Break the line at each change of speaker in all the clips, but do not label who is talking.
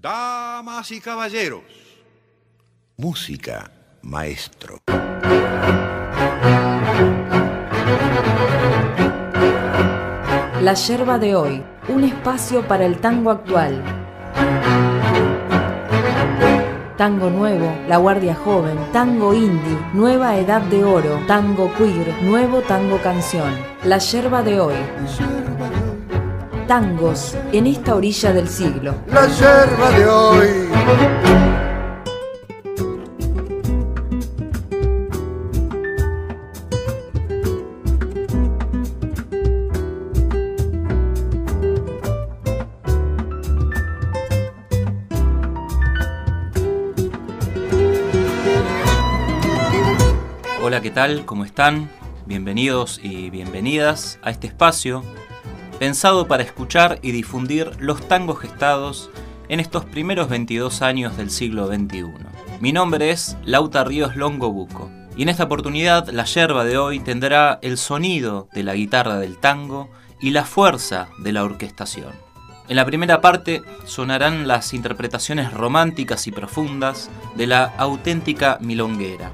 Damas y caballeros, música, maestro.
La yerba de hoy, un espacio para el tango actual. Tango nuevo, La Guardia Joven, Tango Indie, Nueva Edad de Oro, Tango Queer, Nuevo Tango Canción. La yerba de hoy. Tangos en esta orilla del siglo.
La yerba de hoy.
Hola, ¿qué tal? ¿Cómo están? Bienvenidos y bienvenidas a este espacio pensado para escuchar y difundir los tangos gestados en estos primeros 22 años del siglo XXI. Mi nombre es Lauta Ríos Longobuco y en esta oportunidad la yerba de hoy tendrá el sonido de la guitarra del tango y la fuerza de la orquestación. En la primera parte sonarán las interpretaciones románticas y profundas de la auténtica milonguera,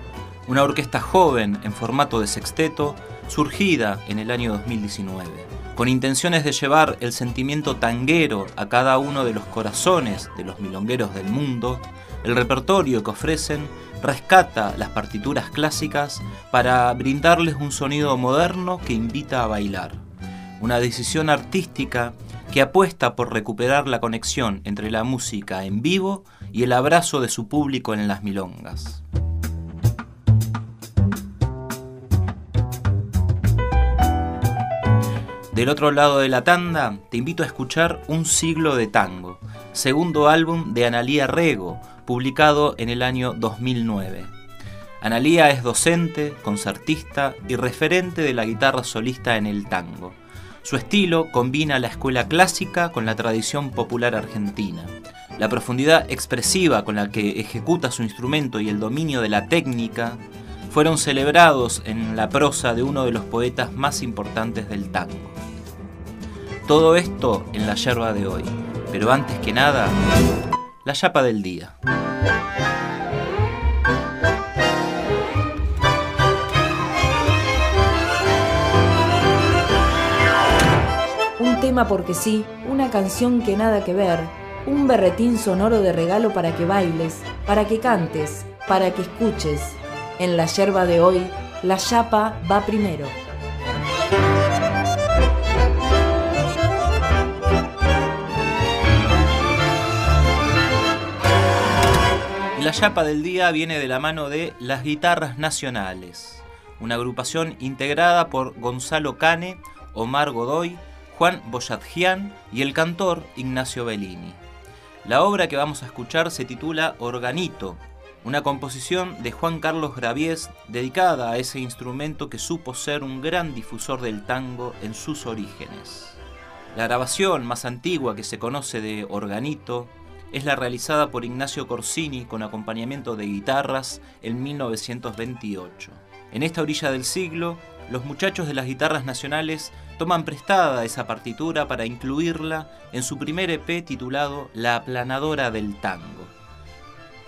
una orquesta joven en formato de sexteto surgida en el año 2019, con intenciones de llevar el sentimiento tanguero a cada uno de los corazones de los milongueros del mundo, el repertorio que ofrecen rescata las partituras clásicas para brindarles un sonido moderno que invita a bailar, una decisión artística que apuesta por recuperar la conexión entre la música en vivo y el abrazo de su público en las milongas. Del otro lado de la tanda, te invito a escuchar Un siglo de tango, segundo álbum de Analía Rego, publicado en el año 2009. Analía es docente, concertista y referente de la guitarra solista en el tango. Su estilo combina la escuela clásica con la tradición popular argentina. La profundidad expresiva con la que ejecuta su instrumento y el dominio de la técnica fueron celebrados en la prosa de uno de los poetas más importantes del tango. Todo esto en la yerba de hoy, pero antes que nada, la chapa del día.
Un tema porque sí, una canción que nada que ver, un berretín sonoro de regalo para que bailes, para que cantes, para que escuches. En la yerba de hoy, la chapa va primero.
La chapa del día viene de la mano de Las Guitarras Nacionales, una agrupación integrada por Gonzalo Cane, Omar Godoy, Juan Boyadjian y el cantor Ignacio Bellini. La obra que vamos a escuchar se titula Organito, una composición de Juan Carlos Graviés dedicada a ese instrumento que supo ser un gran difusor del tango en sus orígenes. La grabación más antigua que se conoce de Organito es la realizada por Ignacio Corsini con acompañamiento de guitarras en 1928. En esta orilla del siglo, los muchachos de las guitarras nacionales toman prestada esa partitura para incluirla en su primer EP titulado La aplanadora del tango.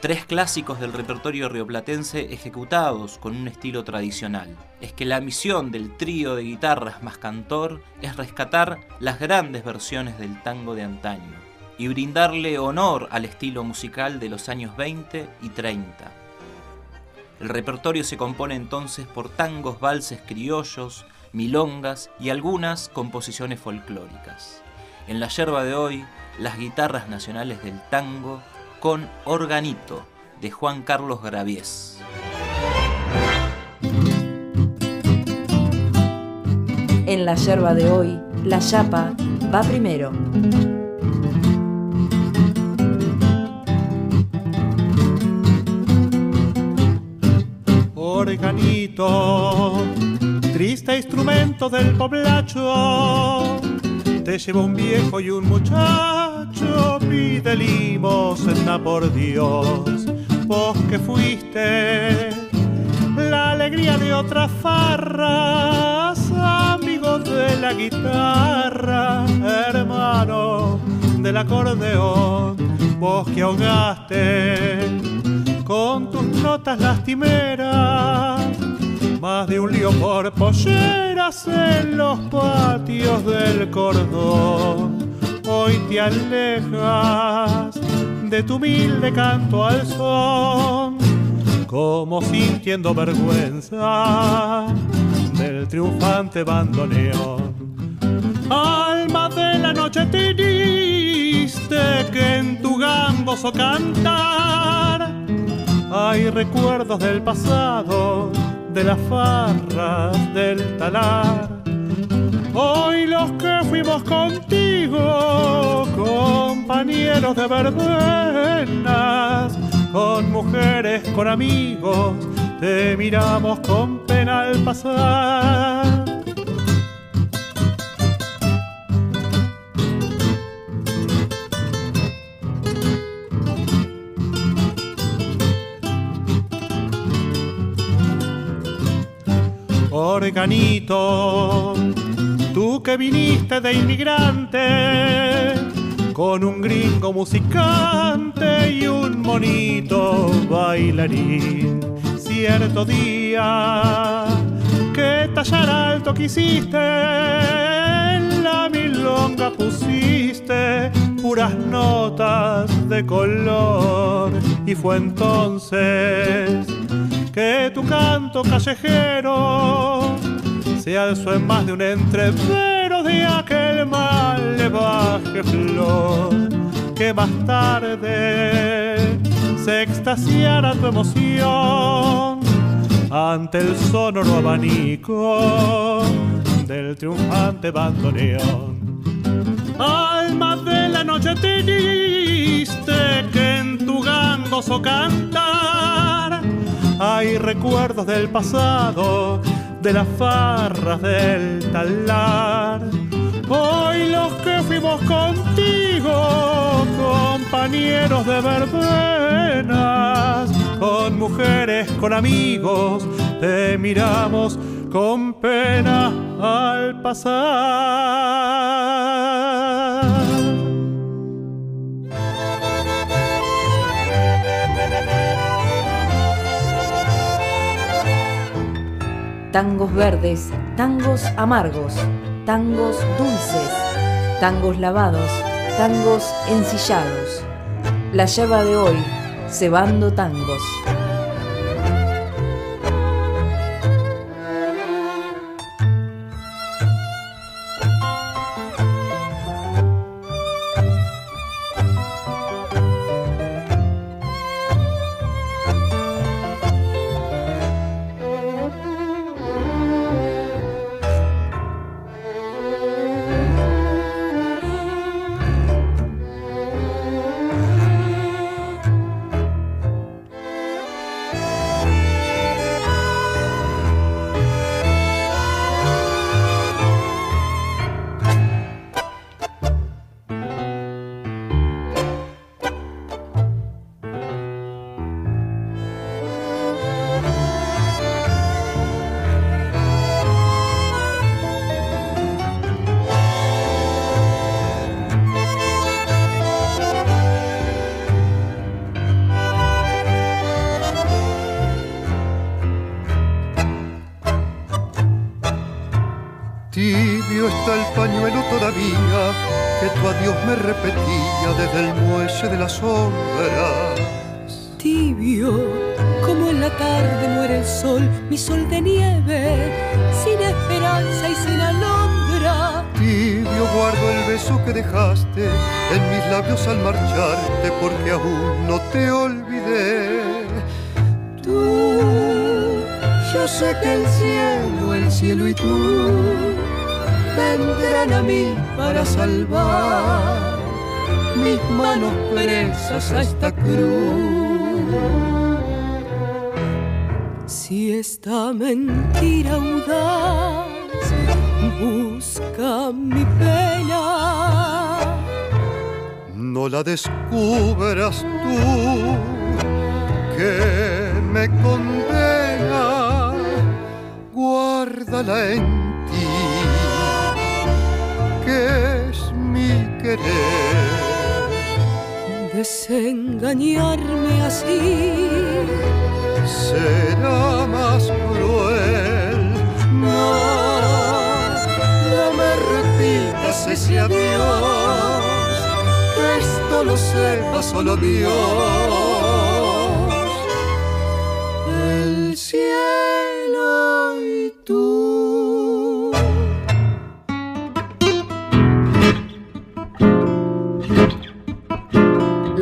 Tres clásicos del repertorio rioplatense ejecutados con un estilo tradicional. Es que la misión del trío de guitarras más cantor es rescatar las grandes versiones del tango de antaño y brindarle honor al estilo musical de los años 20 y 30. El repertorio se compone entonces por tangos, valses criollos, milongas y algunas composiciones folclóricas. En la yerba de hoy, las guitarras nacionales del tango con Organito de Juan Carlos Graviés.
En la yerba de hoy, la chapa va primero.
Organito, triste instrumento del poblacho, te lleva un viejo y un muchacho, pide limosna por Dios, vos que fuiste la alegría de otras farras, amigo de la guitarra, hermano del acordeón vos que ahogaste con tus notas lastimeras, más de un lío por polleras en los patios del cordón. Hoy te alejas de tu humilde canto al son, como sintiendo vergüenza del triunfante bandoneón. Alma de la noche triste que en tu gamboso cantar hay recuerdos del pasado, de las farras del talar. Hoy los que fuimos contigo, compañeros de verbenas, con mujeres, con amigos, te miramos con pena al pasar. Organito, tú que viniste de inmigrante, con un gringo musicante y un monito bailarín. Cierto día que tallar alto quisiste, en la milonga pusiste puras notas de color y fue entonces que tu canto callejero se alzó en más de un entrevero de aquel mal levaje flor que más tarde se extasiara tu emoción ante el sonoro abanico del triunfante bandoneón. Alma de la noche triste que en tu gangoso cantar hay recuerdos del pasado, de las farras del talar. Hoy los que fuimos contigo, compañeros de verbenas, con mujeres, con amigos, te miramos con pena al pasar.
Tangos verdes, tangos amargos, tangos dulces, tangos lavados, tangos ensillados. La lleva de hoy, cebando tangos.
Que tu adiós me repetía desde el muelle de las sombras.
Tibio, como en la tarde muere el sol, mi sol de nieve, sin esperanza y sin alondra.
Tibio guardo el beso que dejaste en mis labios al marcharte porque aún no te olvidé.
Tú, yo sé que el cielo, el cielo y tú vendrán a mí para salvar mis manos presas a esta cruz. Si esta mentira audaz busca mi pena,
no la descubras tú que me condena, guárdala en es mi querer.
desengañarme así
será más cruel.
No, no me repitas ese adiós, que esto lo sepa solo Dios.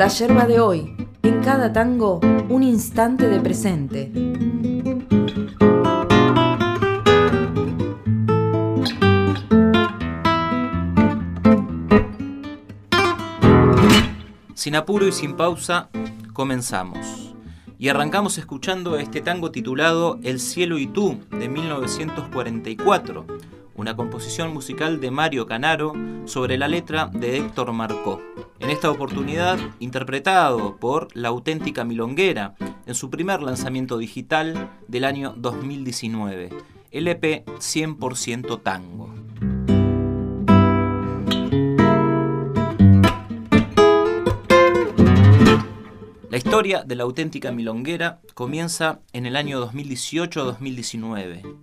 La yerba de hoy, en cada tango, un instante de presente.
Sin apuro y sin pausa, comenzamos. Y arrancamos escuchando este tango titulado El cielo y tú, de 1944, una composición musical de Mario Canaro sobre la letra de Héctor Marcó. En esta oportunidad, interpretado por La auténtica milonguera en su primer lanzamiento digital del año 2019, LP 100% Tango. La historia de la auténtica milonguera comienza en el año 2018-2019.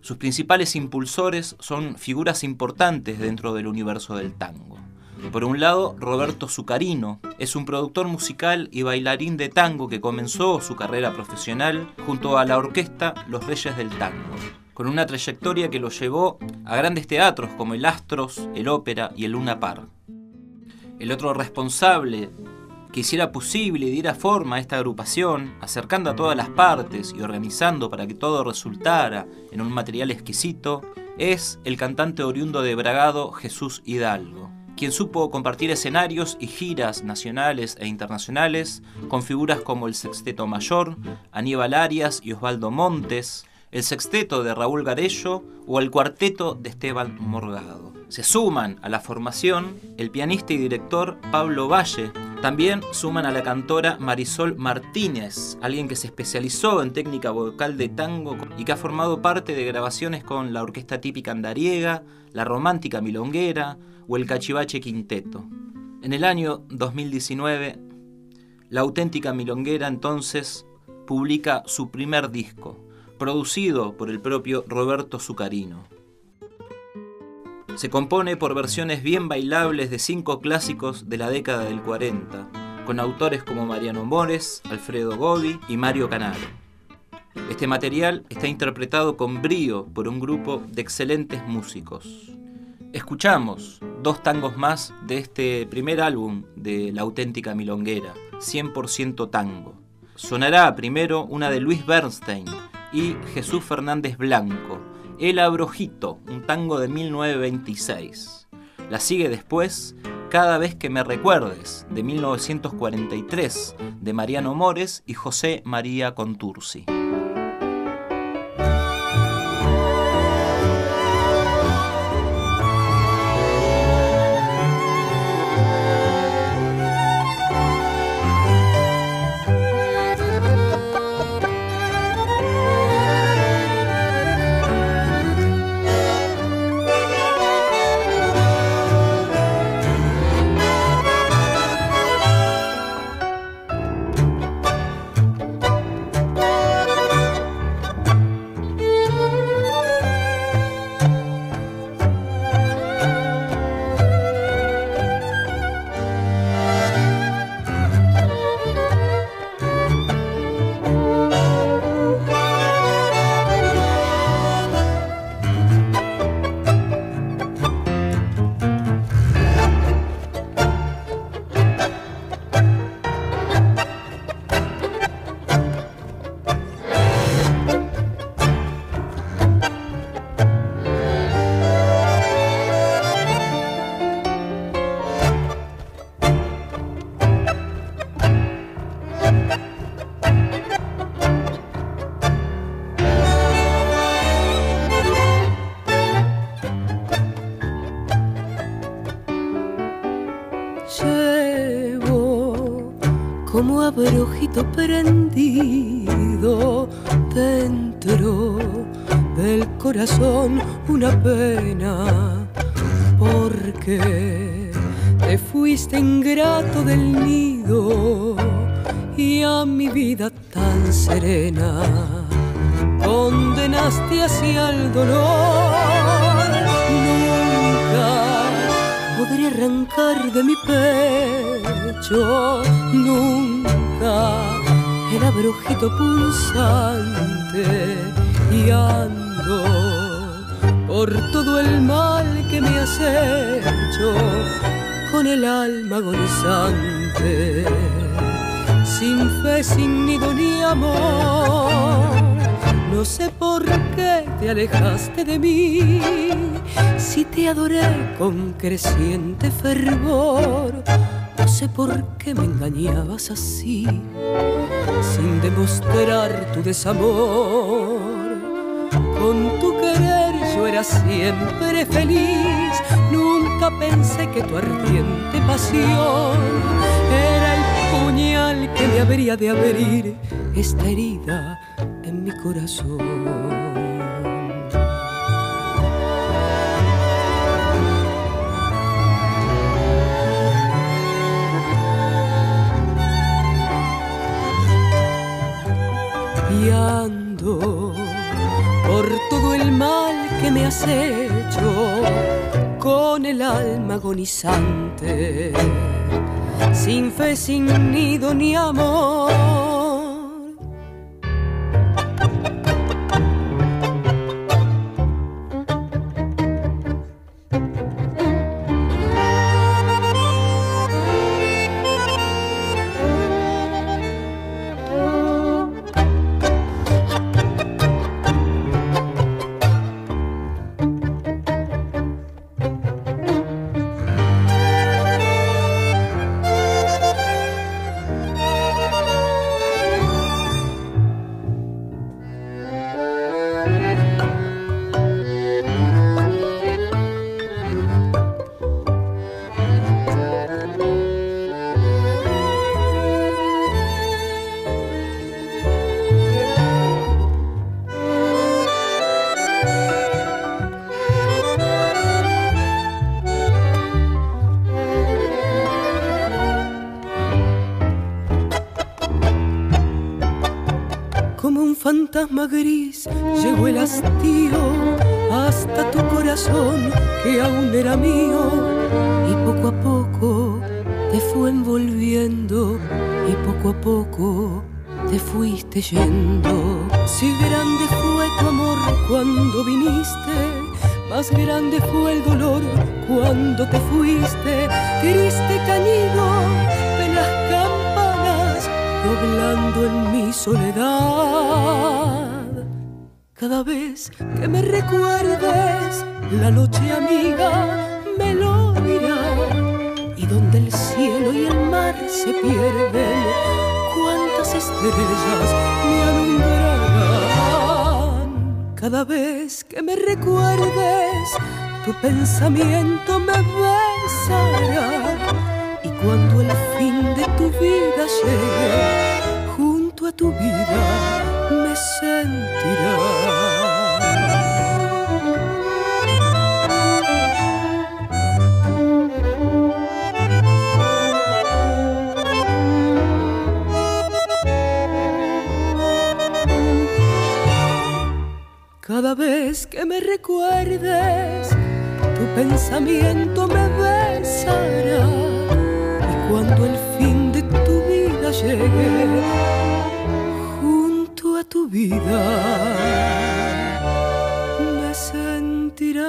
Sus principales impulsores son figuras importantes dentro del universo del tango. Por un lado, Roberto Zucarino es un productor musical y bailarín de tango que comenzó su carrera profesional junto a la orquesta Los Reyes del Tango, con una trayectoria que lo llevó a grandes teatros como el Astros, el Ópera y el Luna Par. El otro responsable que hiciera posible y diera forma a esta agrupación, acercando a todas las partes y organizando para que todo resultara en un material exquisito, es el cantante oriundo de Bragado Jesús Hidalgo, quien supo compartir escenarios y giras nacionales e internacionales con figuras como el Sexteto Mayor, Aníbal Arias y Osvaldo Montes, el sexteto de Raúl Garello o el cuarteto de Esteban Morgado. Se suman a la formación el pianista y director Pablo Valle, también suman a la cantora Marisol Martínez, alguien que se especializó en técnica vocal de tango y que ha formado parte de grabaciones con la Orquesta Típica Andariega, la Romántica Milonguera o el Cachivache Quinteto. En el año 2019, la auténtica Milonguera entonces publica su primer disco, producido por el propio Roberto Zucarino. Se compone por versiones bien bailables de cinco clásicos de la década del 40, con autores como Mariano Mores, Alfredo Godi y Mario Canaro. Este material está interpretado con brío por un grupo de excelentes músicos. Escuchamos dos tangos más de este primer álbum de La auténtica milonguera, 100% tango. Sonará primero una de Luis Bernstein y Jesús Fernández Blanco, el Abrojito, un tango de 1926. La sigue después Cada vez que me recuerdes, de 1943, de Mariano Mores y José María Contursi.
Abrojito prendido dentro del corazón una pena porque te fuiste ingrato del nido y a mi vida tan serena condenaste hacia el dolor. Arrancar de mi pecho, nunca el abrojito pulsante y ando por todo el mal que me has hecho con el alma agonizante, sin fe, sin nido ni amor. No sé por qué te alejaste de mí, si te adoré con creciente fervor. No sé por qué me engañabas así, sin demostrar tu desamor. Con tu querer yo era siempre feliz, nunca pensé que tu ardiente pasión era el puñal que me habría de abrir esta herida mi corazón. Y por todo el mal que me has hecho con el alma agonizante, sin fe, sin nido ni amor. Fantasma gris llegó el hastío hasta tu corazón que aún era mío y poco a poco te fue envolviendo y poco a poco te fuiste yendo. Si grande fue tu amor cuando viniste, más grande fue el dolor cuando te fuiste. Triste cañido doblando en mi soledad. Cada vez que me recuerdes la noche amiga me lo dirá y donde el cielo y el mar se pierden cuántas estrellas me alumbrarán. Cada vez que me recuerdes, tu pensamiento me besará. Y cuando el fin de tu vida llegue, tu vida me sentirá. Cada vez que me recuerdes, tu pensamiento me besará. Y cuando el fin de tu vida llegue, vida, me sentirá.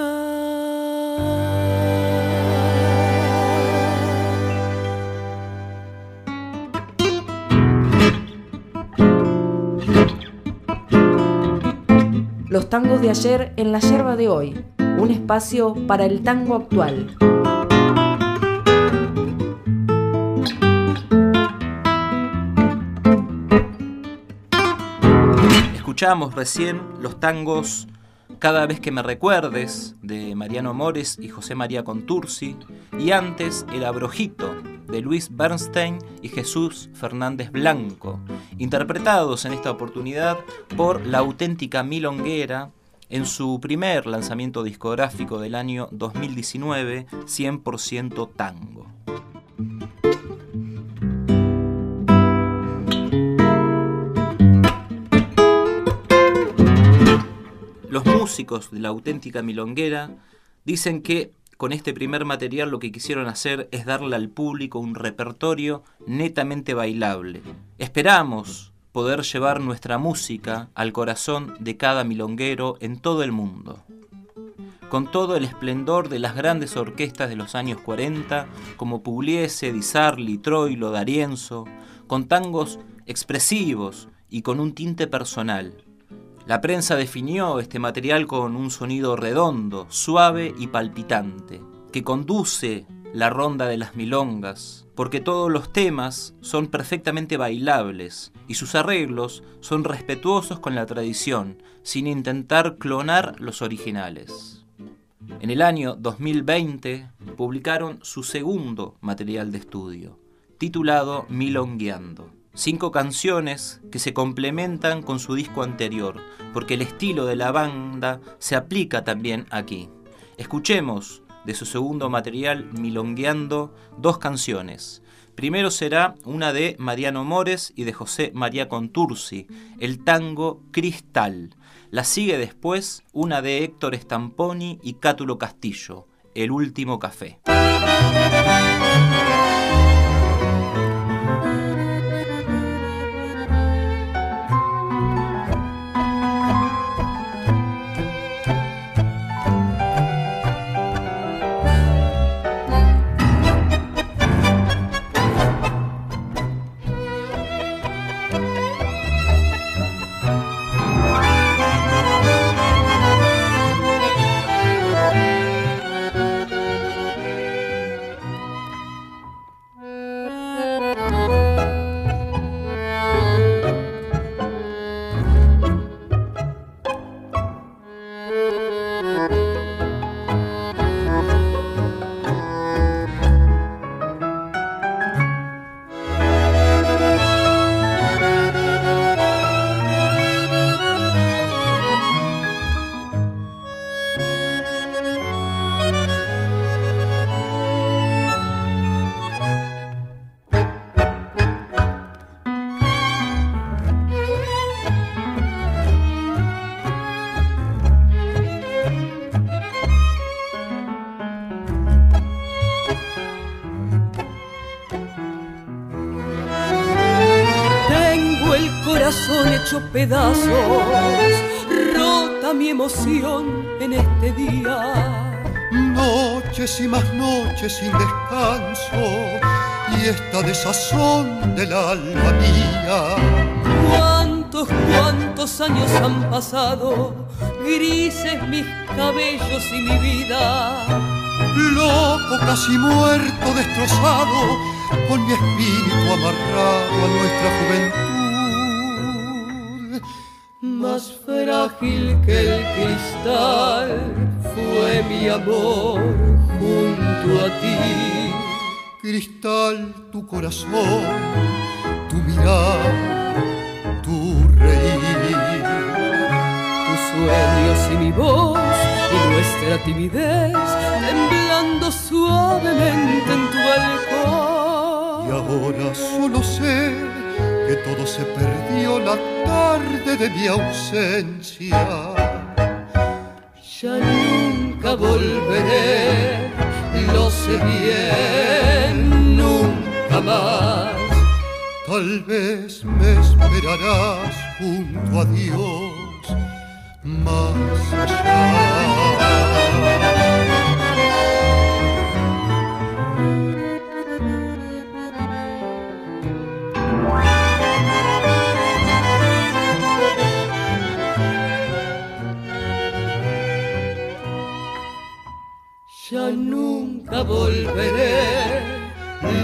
Los tangos de ayer en la yerba de hoy. Un espacio para el tango actual.
Escuchamos recién los tangos Cada vez que me recuerdes de Mariano Mores y José María Contursi y antes El Abrojito de Luis Bernstein y Jesús Fernández Blanco, interpretados en esta oportunidad por la auténtica Milonguera en su primer lanzamiento discográfico del año 2019, 100% Tango. Músicos de la auténtica milonguera dicen que con este primer material lo que quisieron hacer es darle al público un repertorio netamente bailable. Esperamos poder llevar nuestra música al corazón de cada milonguero en todo el mundo. Con todo el esplendor de las grandes orquestas de los años 40, como Pugliese, Di Sarli, Troilo, D'Arienzo, con tangos expresivos y con un tinte personal. La prensa definió este material con un sonido redondo, suave y palpitante, que conduce la ronda de las milongas, porque todos los temas son perfectamente bailables y sus arreglos son respetuosos con la tradición, sin intentar clonar los originales. En el año 2020 publicaron su segundo material de estudio, titulado Milongueando. Cinco canciones que se complementan con su disco anterior, porque el estilo de la banda se aplica también aquí. Escuchemos de su segundo material, Milongueando, dos canciones. Primero será una de Mariano Mores y de José María Contursi, el tango Cristal. La sigue después una de Héctor Stamponi y Cátulo Castillo, El último café.
En este día.
Noches y más noches sin descanso y esta desazón del alma mía.
Cuántos, cuántos años han pasado, grises mis cabellos y mi vida.
Loco, casi muerto, destrozado, con mi espíritu amarrado a nuestra juventud
frágil que el cristal fue mi amor junto a ti.
Cristal, tu corazón, tu mirar, tu reír.
Tus sueños y mi voz y nuestra timidez temblando suavemente en tu alcohol.
Y ahora solo sé que todo se perdió la tarde de mi ausencia.
Ya nunca volveré, lo sé bien, nunca más.
Tal vez me esperarás junto a Dios más allá.
Ya nunca volveré,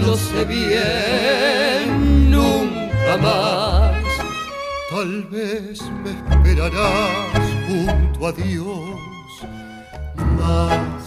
lo sé bien, nunca más.
Tal vez me esperarás junto a Dios más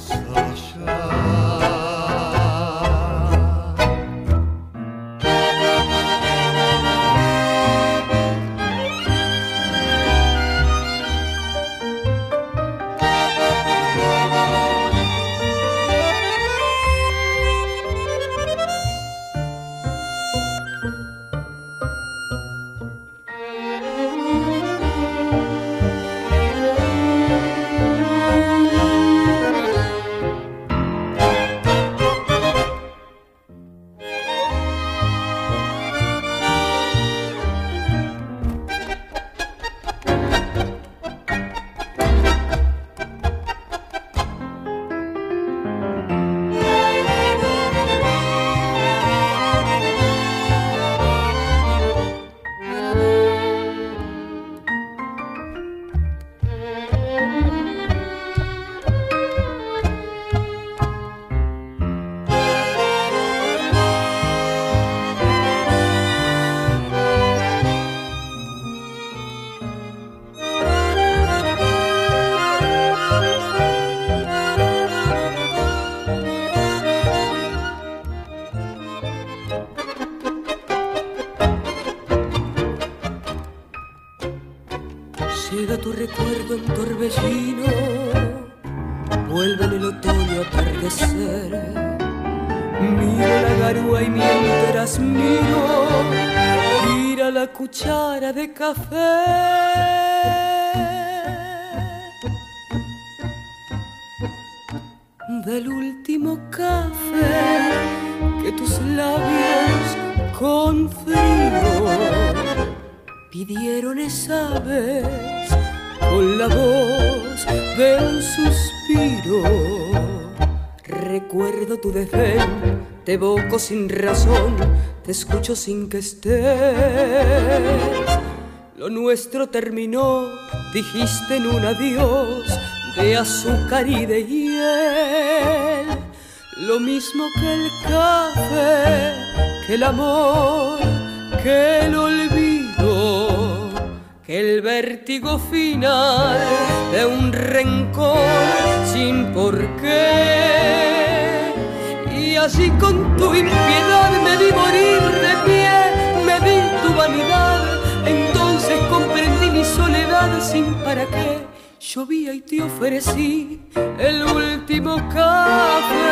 sin razón, te escucho sin que estés. Lo nuestro terminó, dijiste en un adiós de azúcar y de hiel. Lo mismo que el café, que el amor, que el olvido, que el vértigo final de un rencor sin por qué. Así con tu impiedad me vi morir de pie, me di tu vanidad, entonces comprendí mi soledad sin para qué. Llovía y te ofrecí el último café.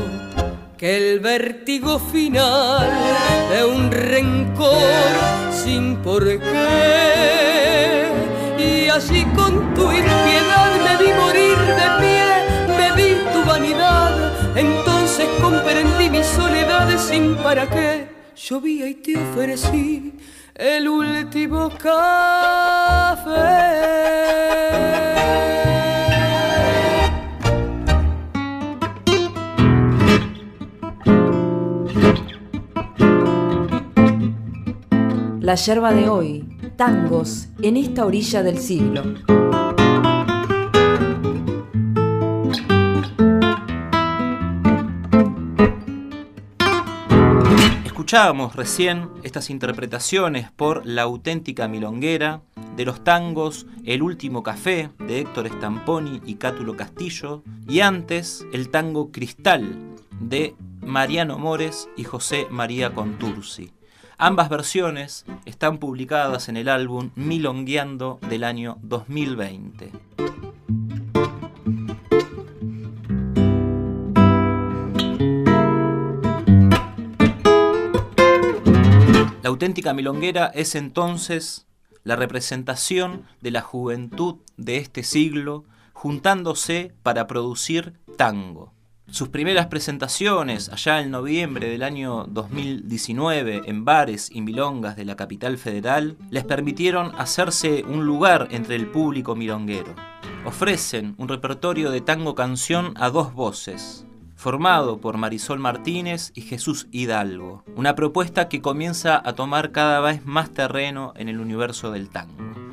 que el vértigo final de un rencor sin por qué. Y así con tu impiedad me vi morir de pie, me di tu vanidad, entonces comprendí mi soledad sin para qué. Llovía y te ofrecí el último café.
La yerba de hoy, tangos en esta orilla del siglo.
Escuchábamos recién estas interpretaciones por la auténtica milonguera de los tangos El último café de Héctor Stamponi y Cátulo Castillo y antes el tango Cristal de Mariano Mores y José María Contursi. Ambas versiones están publicadas en el álbum Milongueando del año 2020. La auténtica milonguera es entonces la representación de la juventud de este siglo juntándose para producir tango. Sus primeras presentaciones, allá en noviembre del año 2019, en bares y milongas de la capital federal, les permitieron hacerse un lugar entre el público milonguero. Ofrecen un repertorio de tango canción a dos voces, formado por Marisol Martínez y Jesús Hidalgo, una propuesta que comienza a tomar cada vez más terreno en el universo del tango.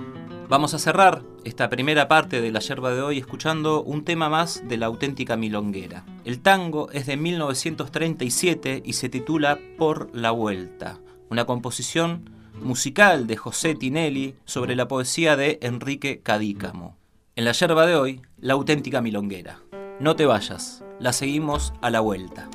Vamos a cerrar esta primera parte de la yerba de hoy escuchando un tema más de la auténtica milonguera. El tango es de 1937 y se titula Por la Vuelta, una composición musical de José Tinelli sobre la poesía de Enrique Cadícamo. En la yerba de hoy, la auténtica milonguera. No te vayas, la seguimos a la vuelta.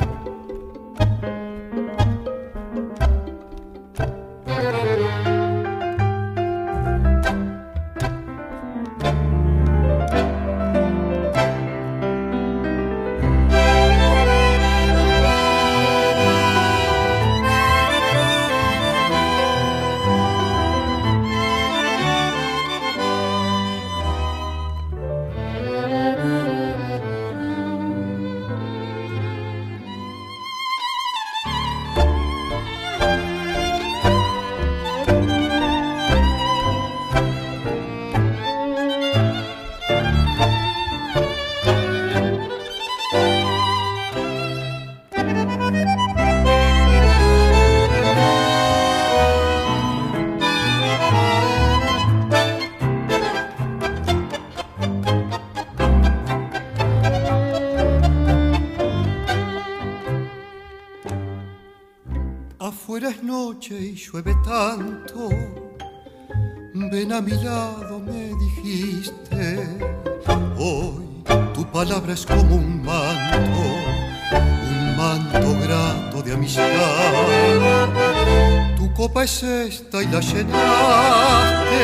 Es esta y la llenaste.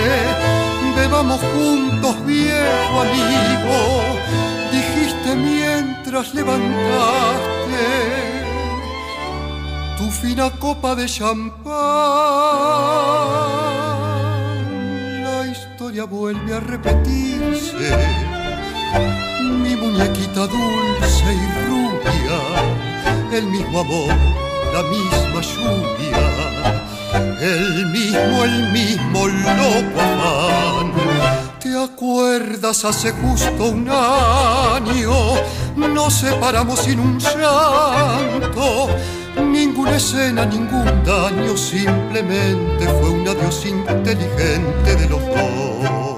Bebamos juntos, viejo amigo. Dijiste mientras levantaste tu fina copa de champán. La historia vuelve a repetirse. Mi muñequita dulce y rubia, el mismo amor, la misma lluvia, el mismo, el mismo loco afán. ¿Te acuerdas hace justo un año? Nos separamos sin un llanto Ninguna escena, ningún daño, simplemente fue un adiós inteligente de los dos.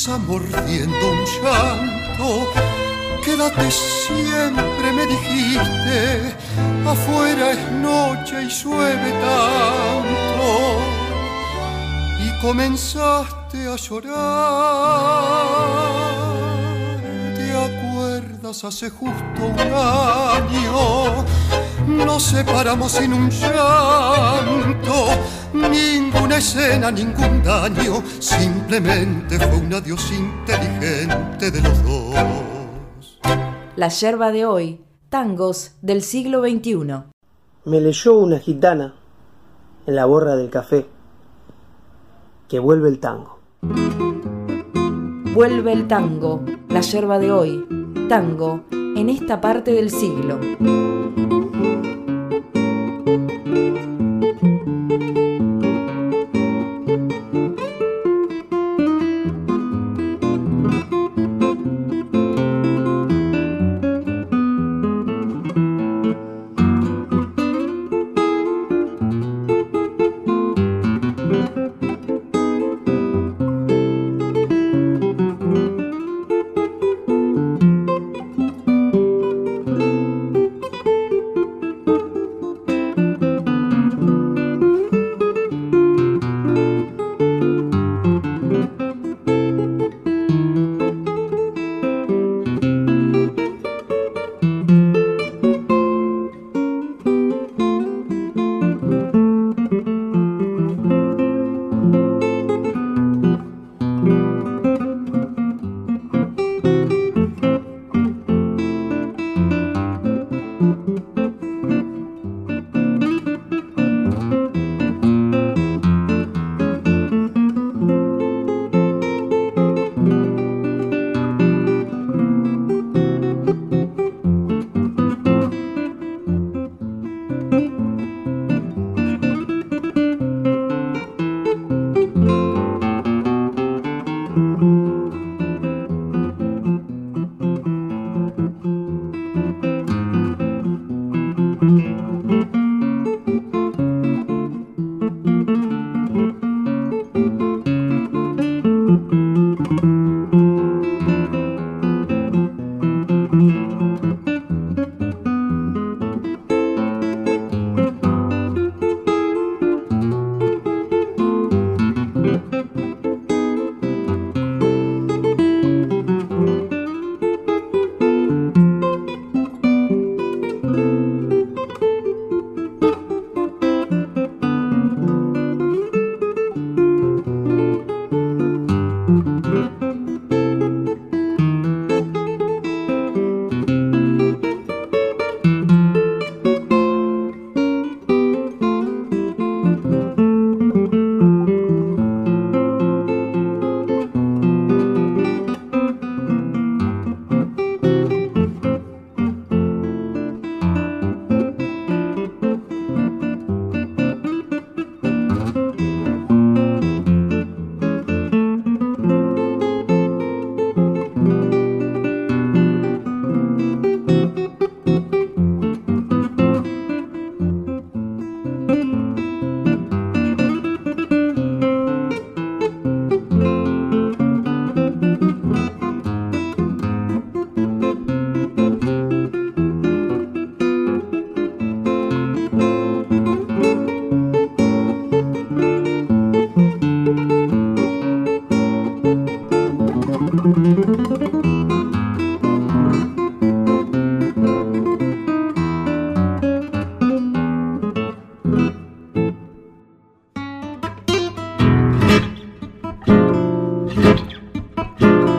Quizá mordiendo un llanto, Quédate siempre, me dijiste, afuera es noche y llueve tanto. Y comenzaste a llorar. ¿Te acuerdas hace justo un año? Nos separamos sin un llanto, ninguna escena, ningún daño, simplemente fue un adiós inteligente de los dos.
La yerba de hoy, tangos del siglo XXI.
Me leyó una gitana en la borra del café que vuelve el tango.
Vuelve el tango, la yerba de hoy, tango en esta parte del siglo.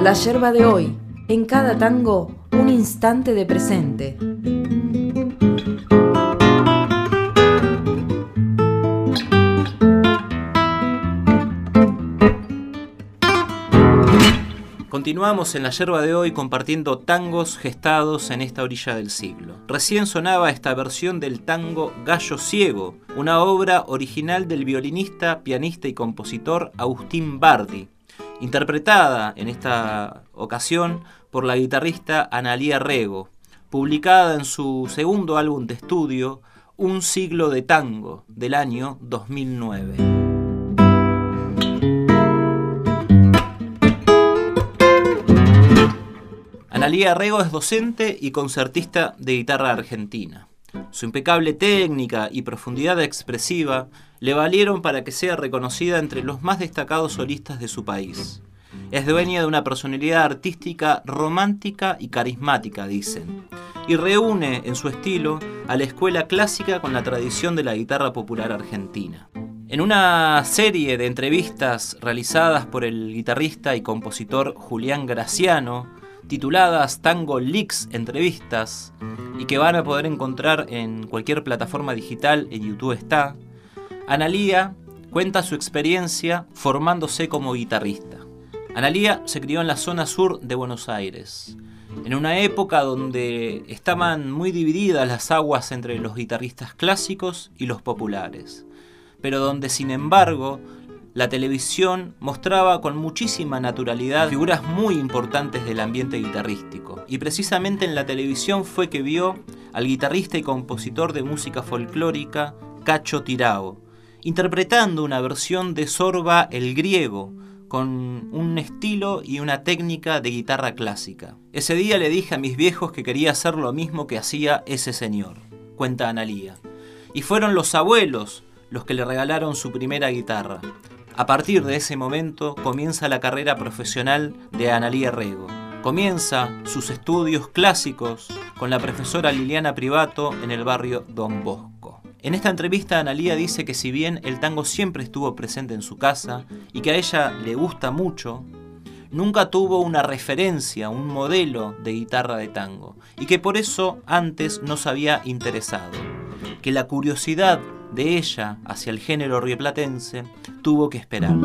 Yerba de hoy, en cada tango, un instante de presente.
Continuamos en la yerba de hoy compartiendo tangos gestados en esta orilla del siglo. Recién sonaba esta versión del tango Gallo Ciego, una obra original del violinista, pianista y compositor Agustín Bardi, interpretada en esta ocasión por la guitarrista Analía Rego, publicada en su segundo álbum de estudio, Un siglo de tango, del año 2009. Analía Rego es docente y concertista de guitarra argentina. Su impecable técnica y profundidad expresiva le valieron para que sea reconocida entre los más destacados solistas de su país. Es dueña de una personalidad artística romántica y carismática, dicen, y reúne en su estilo a la escuela clásica con la tradición de la guitarra popular argentina. En una serie de entrevistas realizadas por el guitarrista y compositor Julián Graciano, tituladas Tango Leaks Entrevistas y que van a poder encontrar en cualquier plataforma digital, en YouTube está, Analía cuenta su experiencia formándose como guitarrista. Analía se crió en la zona sur de Buenos Aires, en una época donde estaban muy divididas las aguas entre los guitarristas clásicos y los populares, pero donde sin embargo la televisión mostraba con muchísima naturalidad figuras muy importantes del ambiente guitarrístico. Y precisamente en la televisión fue que vio al guitarrista y compositor de música folclórica Cacho Tirao, interpretando una versión de Sorba el griego, con un estilo y una técnica de guitarra clásica. Ese día le dije a mis viejos que quería hacer lo mismo que hacía ese señor, cuenta Analía. Y fueron los abuelos los que le regalaron su primera guitarra. A partir de ese momento comienza la carrera profesional de Analía Rego. Comienza sus estudios clásicos con la profesora Liliana Privato en el barrio Don Bosco. En esta entrevista Analía dice que si bien el tango siempre estuvo presente en su casa y que a ella le gusta mucho, nunca tuvo una referencia, un modelo de guitarra de tango y que por eso antes no se había interesado. Que la curiosidad de ella hacia el género rieplatense tuvo que esperar.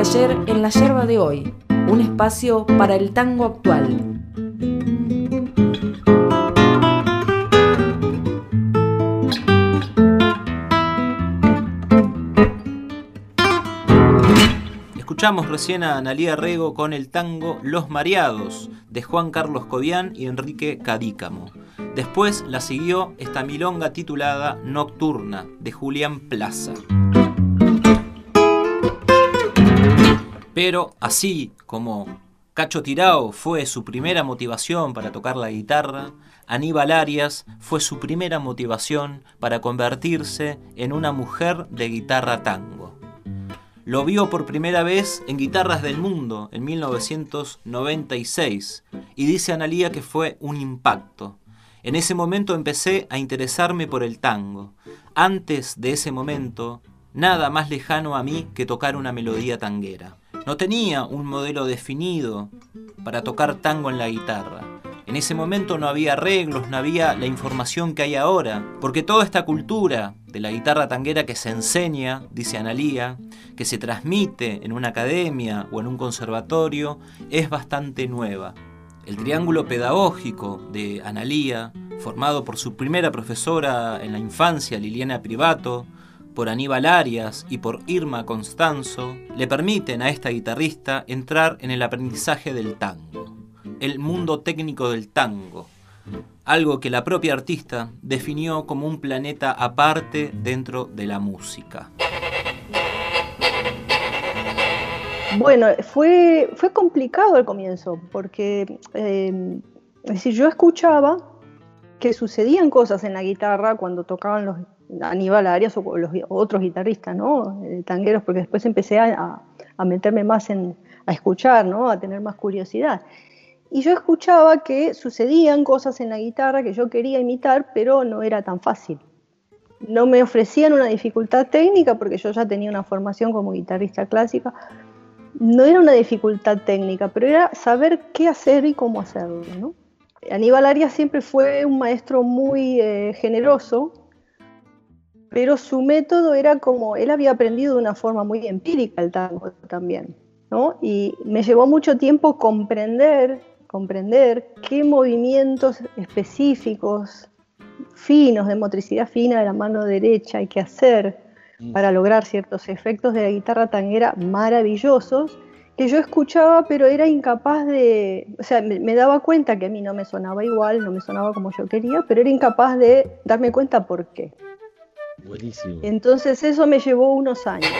Ayer en la yerba de hoy, un espacio para el tango actual.
Escuchamos recién a Analía Rego con el tango Los Mareados de Juan Carlos Codián y Enrique Cadícamo. Después la siguió esta milonga titulada Nocturna de Julián Plaza. Pero así como Cacho Tirao fue su primera motivación para tocar la guitarra, Aníbal Arias fue su primera motivación para convertirse en una mujer de guitarra tango. Lo vio por primera vez en Guitarras del Mundo en 1996 y dice Analía que fue un impacto. En ese momento empecé a interesarme por el tango. Antes de ese momento, nada más lejano a mí que tocar una melodía tanguera. No tenía un modelo definido para tocar tango en la guitarra. En ese momento no había arreglos, no había la información que hay ahora, porque toda esta cultura de la guitarra tanguera que se enseña, dice Analía, que se transmite en una academia o en un conservatorio, es bastante nueva. El triángulo pedagógico de Analía, formado por su primera profesora en la infancia, Liliana Privato, por Aníbal Arias y por Irma Constanzo, le permiten a esta guitarrista entrar en el aprendizaje del tango, el mundo técnico del tango, algo que la propia artista definió como un planeta aparte dentro de la música.
Bueno, fue, fue complicado al comienzo, porque eh, yo escuchaba que sucedían cosas en la guitarra cuando tocaban los Aníbal Arias o los otros guitarristas, ¿no? Eh, tangueros, porque después empecé a, meterme más en, a escuchar, ¿no? A tener más curiosidad. Y yo escuchaba que sucedían cosas en la guitarra que yo quería imitar, pero no era tan fácil. No me ofrecían una dificultad técnica porque yo ya tenía una formación como guitarrista clásica. No era una dificultad técnica, pero era saber qué hacer y cómo hacerlo. ¿no? Aníbal Arias siempre fue un maestro muy eh, generoso pero su método era como, él había aprendido de una forma muy empírica el tango también, ¿no? Y me llevó mucho tiempo comprender, comprender qué movimientos específicos, finos, de motricidad fina de la mano derecha hay que hacer mm. para lograr ciertos efectos de la guitarra tanguera maravillosos que yo escuchaba pero era incapaz de, o sea, me, me, daba cuenta que a mí no me sonaba igual, no me sonaba como yo quería, pero era incapaz de darme cuenta por qué.
Buenísimo.
Entonces eso me llevó unos años.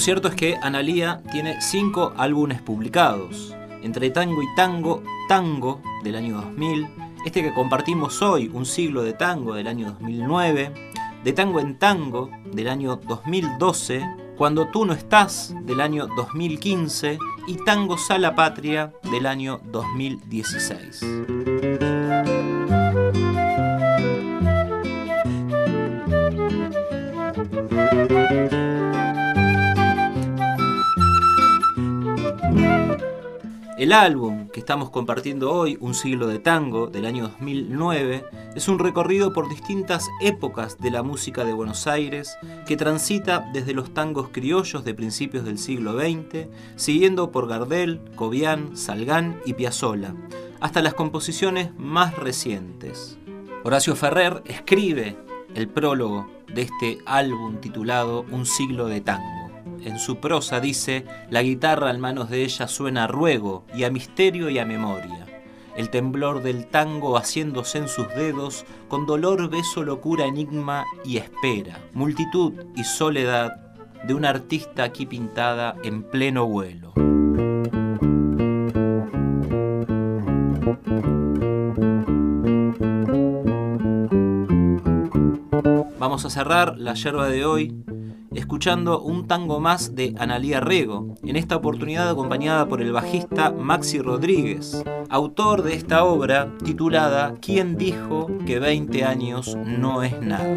Cierto es que Analía tiene cinco álbumes publicados. Entre Tango y Tango, Tango del año 2000, este que compartimos hoy, Un siglo de tango del año 2009, De Tango en Tango del año 2012, Cuando tú no estás del año 2015 y Tango Sala Patria del año 2016. El álbum que estamos compartiendo hoy, Un siglo de tango, del año 2009, es un recorrido por distintas épocas de la música de Buenos Aires que transita desde los tangos criollos de principios del siglo XX, siguiendo por Gardel, Cobian, Salgán y Piazzolla, hasta las composiciones más recientes. Horacio Ferrer escribe el prólogo de este álbum titulado Un siglo de tango en su prosa dice, la guitarra en manos de ella suena a ruego y a misterio y a memoria. El temblor del tango haciéndose en sus dedos, con dolor, beso, locura, enigma y espera. Multitud y soledad de una artista aquí pintada en pleno vuelo. Vamos a cerrar la yerba de hoy escuchando un tango más de Analía Rego, en esta oportunidad acompañada por el bajista Maxi Rodríguez, autor de esta obra titulada ¿Quién dijo que 20 años no es nada?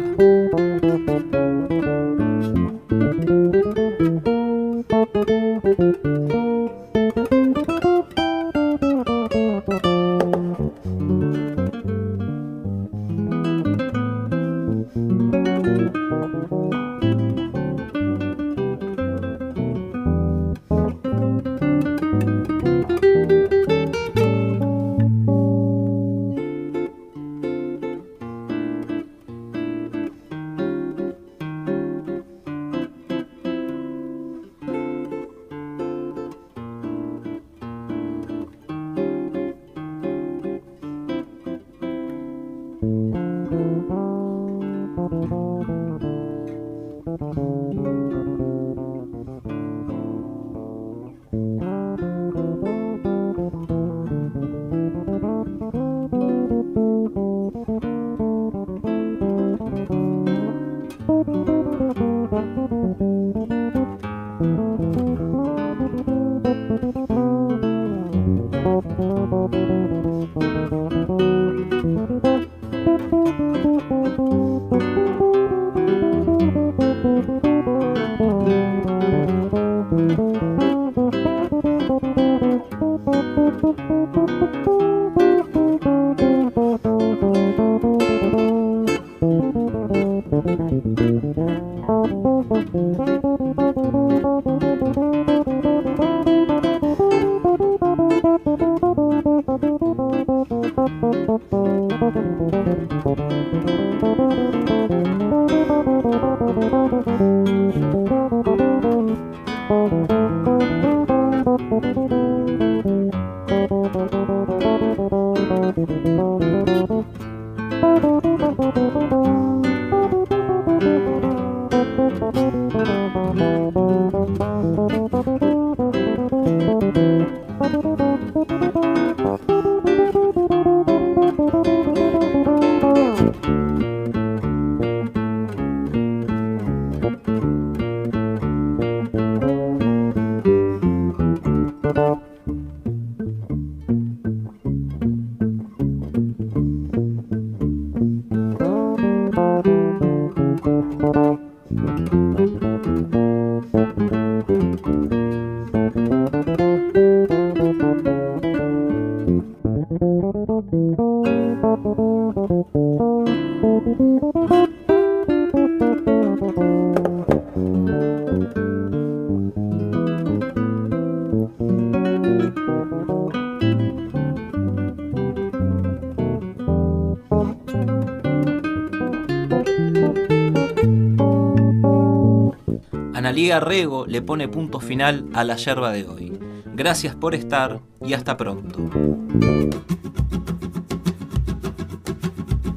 Rego le pone punto final a la yerba de hoy. Gracias por estar y hasta pronto.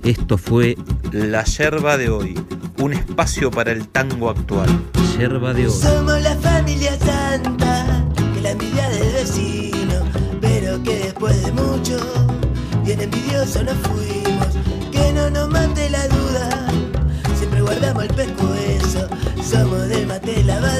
Esto fue La Yerba de hoy, un espacio para el tango actual. Yerba de hoy.
Somos la familia santa, que la envidia del vecino, pero que después de mucho, bien envidioso nos fuimos, que no nos mate la duda, siempre guardamos el pescuezo, somos de de la